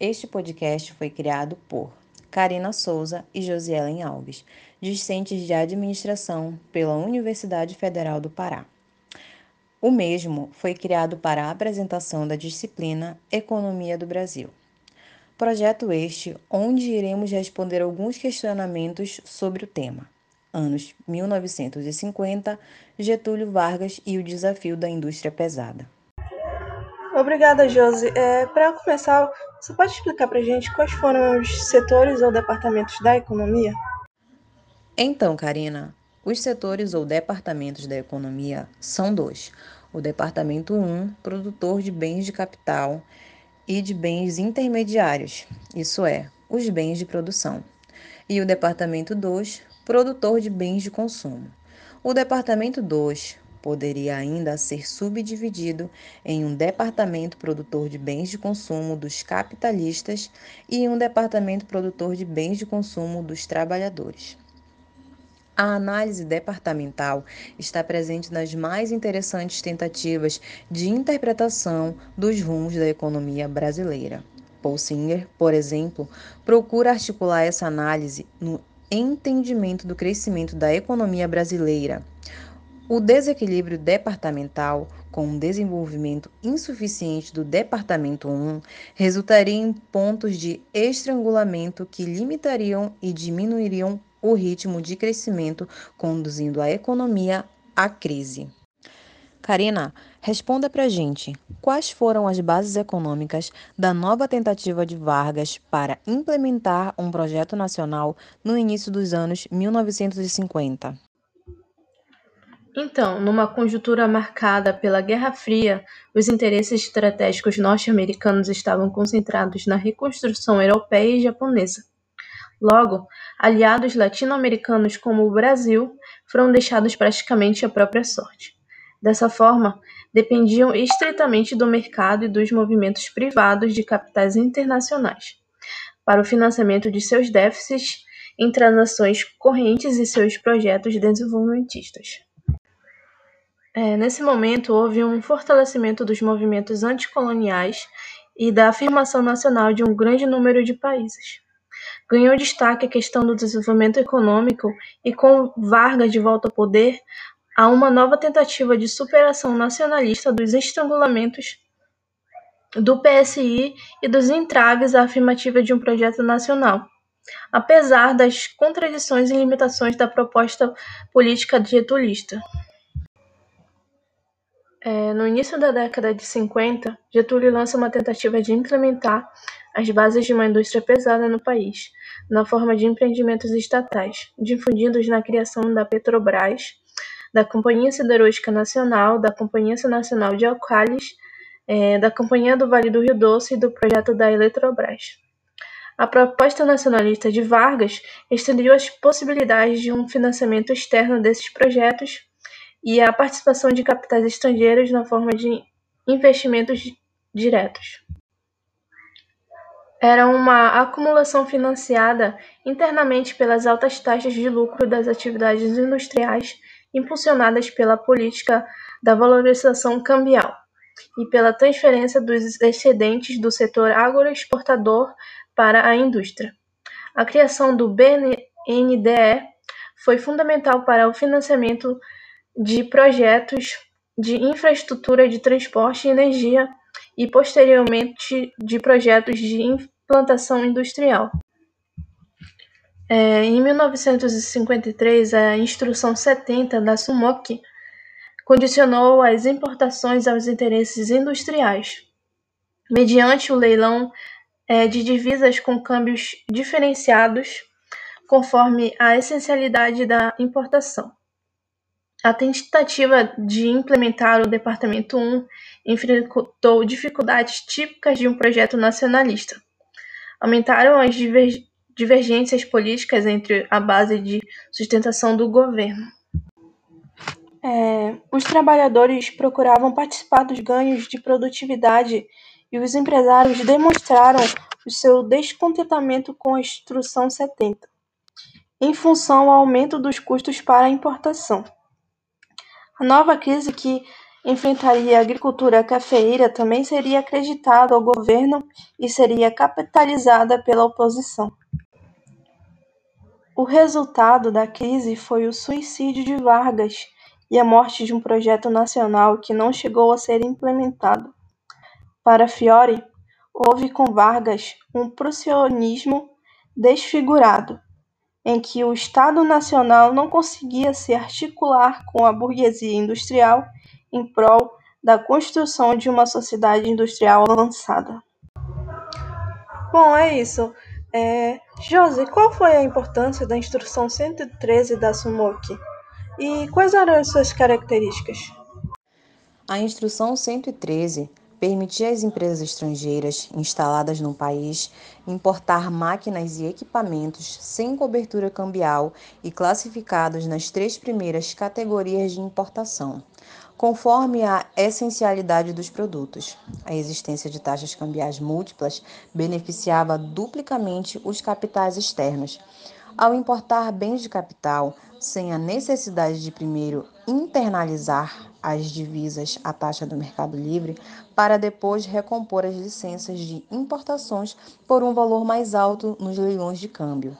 Este podcast foi criado por Karina Souza e Josielen Alves, discentes de administração pela Universidade Federal do Pará. O mesmo foi criado para a apresentação da disciplina Economia do Brasil. Projeto este onde iremos responder alguns questionamentos sobre o tema. Anos 1950, Getúlio Vargas e o desafio da indústria pesada. Obrigada, Josi. É, para começar, você pode explicar para a gente quais foram os setores ou departamentos da economia? Então, Karina, os setores ou departamentos da economia são dois. O Departamento 1, produtor de bens de capital e de bens intermediários, isso é, os bens de produção. E o Departamento 2, produtor de bens de consumo. O Departamento 2 poderia ainda ser subdividido em um departamento produtor de bens de consumo dos capitalistas e um departamento produtor de bens de consumo dos trabalhadores. A análise departamental está presente nas mais interessantes tentativas de interpretação dos rumos da economia brasileira. Paul Singer, por exemplo, procura articular essa análise no entendimento do crescimento da economia brasileira. O desequilíbrio departamental, com um desenvolvimento insuficiente do Departamento 1, resultaria em pontos de estrangulamento que limitariam e diminuiriam o ritmo de crescimento, conduzindo a economia à crise. Karina, responda para a gente: quais foram as bases econômicas da nova tentativa de Vargas para implementar um projeto nacional no início dos anos 1950? Então, numa conjuntura marcada pela Guerra Fria, os interesses estratégicos norte-americanos estavam concentrados na reconstrução europeia e japonesa. Logo, aliados latino-americanos como o Brasil foram deixados praticamente à própria sorte. Dessa forma, dependiam estritamente do mercado e dos movimentos privados de capitais internacionais para o financiamento de seus déficits em transações correntes e seus projetos desenvolvimentistas. É, nesse momento, houve um fortalecimento dos movimentos anticoloniais e da afirmação nacional de um grande número de países. Ganhou destaque a questão do desenvolvimento econômico e, com Vargas de volta ao poder, há uma nova tentativa de superação nacionalista dos estrangulamentos do PSI e dos entraves à afirmativa de um projeto nacional, apesar das contradições e limitações da proposta política getulista. É, no início da década de 50, Getúlio lança uma tentativa de implementar as bases de uma indústria pesada no país, na forma de empreendimentos estatais, difundidos na criação da Petrobras, da Companhia Siderúrgica Nacional, da Companhia Nacional de Alcalis, é, da Companhia do Vale do Rio Doce e do projeto da Eletrobras. A proposta nacionalista de Vargas estendeu as possibilidades de um financiamento externo desses projetos e a participação de capitais estrangeiros na forma de investimentos diretos. Era uma acumulação financiada internamente pelas altas taxas de lucro das atividades industriais impulsionadas pela política da valorização cambial e pela transferência dos excedentes do setor agroexportador para a indústria. A criação do BNDE foi fundamental para o financiamento de projetos de infraestrutura de transporte e energia e posteriormente de projetos de implantação industrial. É, em 1953, a Instrução 70 da SUMOC condicionou as importações aos interesses industriais, mediante o leilão é, de divisas com câmbios diferenciados conforme a essencialidade da importação. A tentativa de implementar o Departamento 1 enfrentou dificuldades típicas de um projeto nacionalista. Aumentaram as divergências políticas entre a base de sustentação do governo. É, os trabalhadores procuravam participar dos ganhos de produtividade e os empresários demonstraram o seu descontentamento com a Instrução 70, em função ao aumento dos custos para a importação. A nova crise que enfrentaria a agricultura cafeeira também seria acreditado ao governo e seria capitalizada pela oposição. O resultado da crise foi o suicídio de Vargas e a morte de um projeto nacional que não chegou a ser implementado. Para Fiore, houve com Vargas um prussianismo desfigurado, em que o Estado Nacional não conseguia se articular com a burguesia industrial em prol da construção de uma sociedade industrial avançada. Bom, é isso. É... Josi, qual foi a importância da Instrução 113 da SUMOC? E quais eram as suas características? A Instrução 113 permitia às empresas estrangeiras instaladas no país importar máquinas e equipamentos sem cobertura cambial e classificados nas três primeiras categorias de importação, conforme a essencialidade dos produtos. A existência de taxas cambiais múltiplas beneficiava duplamente os capitais externos. Ao importar bens de capital, sem a necessidade de primeiro internalizar as divisas à taxa do mercado livre, para depois recompor as licenças de importações por um valor mais alto nos leilões de câmbio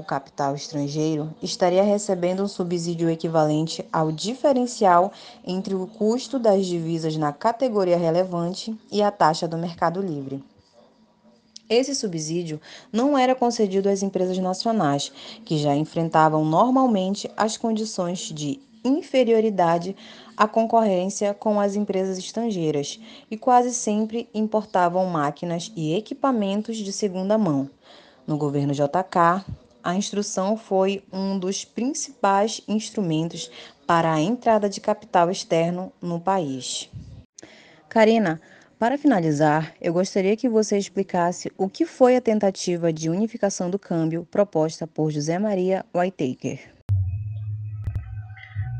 o capital estrangeiro estaria recebendo um subsídio equivalente ao diferencial entre o custo das divisas na categoria relevante e a taxa do mercado livre. Esse subsídio não era concedido às empresas nacionais, que já enfrentavam normalmente as condições de inferioridade à concorrência com as empresas estrangeiras e quase sempre importavam máquinas e equipamentos de segunda mão. No governo JK, a instrução foi um dos principais instrumentos para a entrada de capital externo no país. Karina, para finalizar, eu gostaria que você explicasse o que foi a tentativa de unificação do câmbio proposta por José Maria Whittaker.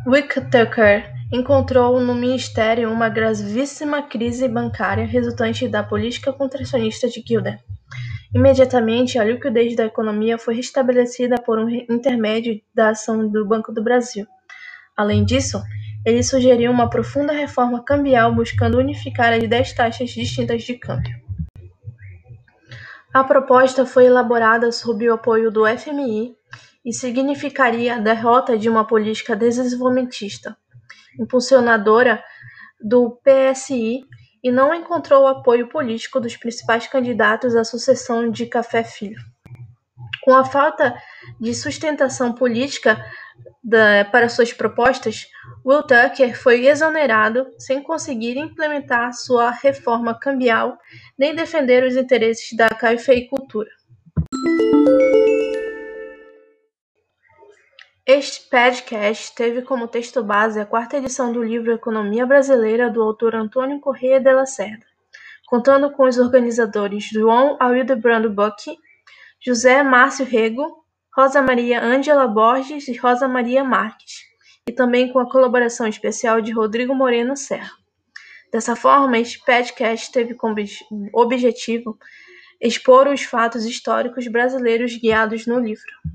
Whittaker encontrou no ministério uma gravíssima crise bancária resultante da política contracionista de Gilder. Imediatamente, a liquidez da economia foi restabelecida por um intermédio da ação do Banco do Brasil. Além disso, ele sugeriu uma profunda reforma cambial buscando unificar as dez taxas distintas de câmbio. A proposta foi elaborada sob o apoio do FMI e significaria a derrota de uma política desenvolvimentista, impulsionadora do PSI e não encontrou o apoio político dos principais candidatos à sucessão de Café Filho. Com a falta de sustentação política da, para suas propostas, Will Tucker foi exonerado sem conseguir implementar sua reforma cambial nem defender os interesses da cafeicultura. Este podcast teve como texto base a quarta edição do livro Economia Brasileira do autor Antônio Corrêa de Lacerda, contando com os organizadores João Alildebrando Buck, José Márcio Rego, Rosa Maria Ângela Borges e Rosa Maria Marques, e também com a colaboração especial de Rodrigo Moreno Serra. Dessa forma, este podcast teve como objetivo expor os fatos históricos brasileiros guiados no livro.